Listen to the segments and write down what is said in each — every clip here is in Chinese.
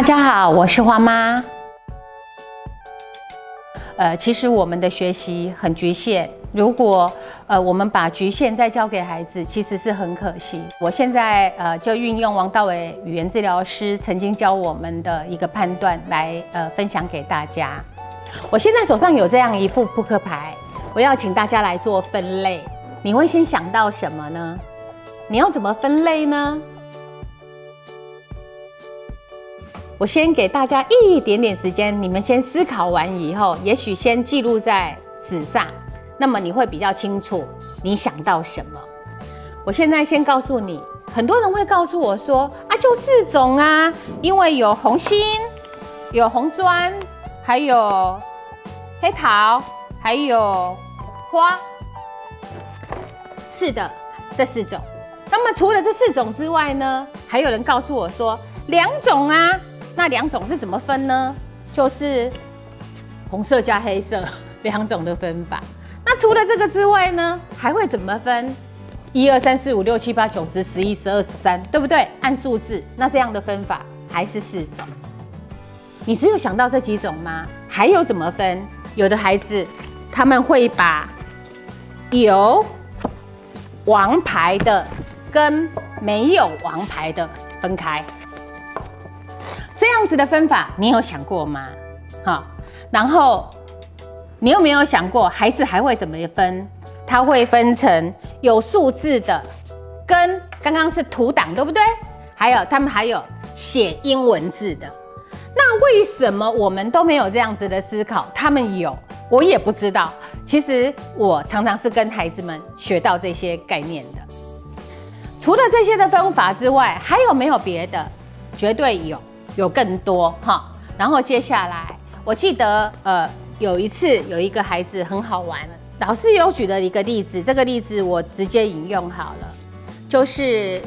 大家好，我是花妈。呃，其实我们的学习很局限，如果呃我们把局限再教给孩子，其实是很可惜。我现在呃就运用王道伟语言治疗师曾经教我们的一个判断来呃分享给大家。我现在手上有这样一副扑克牌，我要请大家来做分类。你会先想到什么呢？你要怎么分类呢？我先给大家一点点时间，你们先思考完以后，也许先记录在纸上，那么你会比较清楚你想到什么。我现在先告诉你，很多人会告诉我说啊，就四种啊，因为有红心，有红砖，还有黑桃，还有花。是的，这四种。那么除了这四种之外呢，还有人告诉我说两种啊。那两种是怎么分呢？就是红色加黑色两种的分法。那除了这个之外呢，还会怎么分？一二三四五六七八九十十一十二十三，对不对？按数字，那这样的分法还是四种。你只有想到这几种吗？还有怎么分？有的孩子他们会把有王牌的跟没有王牌的分开。这样子的分法，你有想过吗？好，然后你有没有想过，孩子还会怎么分？他会分成有数字的，跟刚刚是图档，对不对？还有他们还有写英文字的。那为什么我们都没有这样子的思考？他们有，我也不知道。其实我常常是跟孩子们学到这些概念的。除了这些的分法之外，还有没有别的？绝对有。有更多哈，然后接下来，我记得呃有一次有一个孩子很好玩，老师有举了一个例子，这个例子我直接引用好了，就是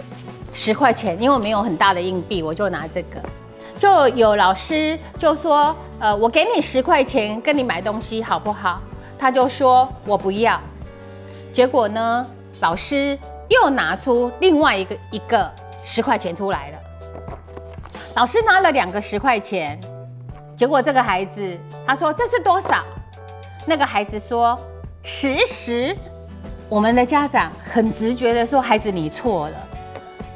十块钱，因为我没有很大的硬币，我就拿这个，就有老师就说，呃，我给你十块钱跟你买东西好不好？他就说我不要，结果呢，老师又拿出另外一个一个十块钱出来了。老师拿了两个十块钱，结果这个孩子他说这是多少？那个孩子说十十。我们的家长很直觉的说孩子你错了，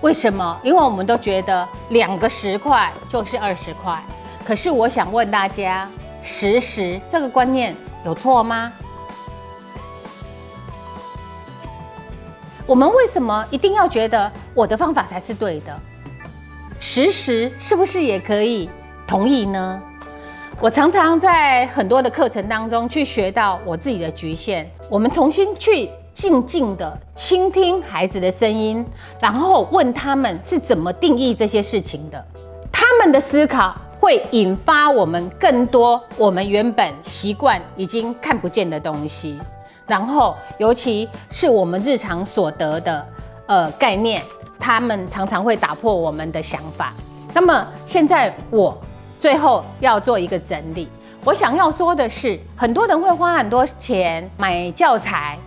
为什么？因为我们都觉得两个十块就是二十块。可是我想问大家，十十这个观念有错吗？我们为什么一定要觉得我的方法才是对的？实时是不是也可以同意呢？我常常在很多的课程当中去学到我自己的局限。我们重新去静静的倾听孩子的声音，然后问他们是怎么定义这些事情的。他们的思考会引发我们更多我们原本习惯已经看不见的东西。然后，尤其是我们日常所得的呃概念。他们常常会打破我们的想法。那么现在我最后要做一个整理。我想要说的是，很多人会花很多钱买教材，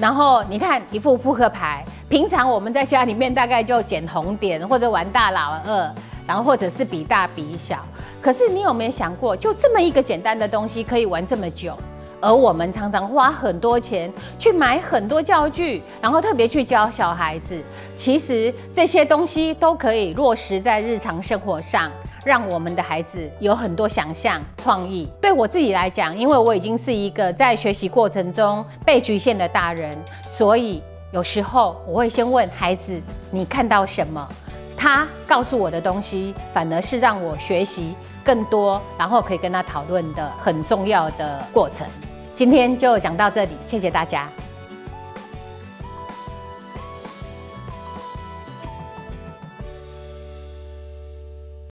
然后你看一副扑克牌。平常我们在家里面大概就捡红点或者玩大老二，然后或者是比大比小。可是你有没有想过，就这么一个简单的东西可以玩这么久？而我们常常花很多钱去买很多教具，然后特别去教小孩子。其实这些东西都可以落实在日常生活上，让我们的孩子有很多想象创意。对我自己来讲，因为我已经是一个在学习过程中被局限的大人，所以有时候我会先问孩子：“你看到什么？”他告诉我的东西，反而是让我学习更多，然后可以跟他讨论的很重要的过程。今天就讲到这里，谢谢大家。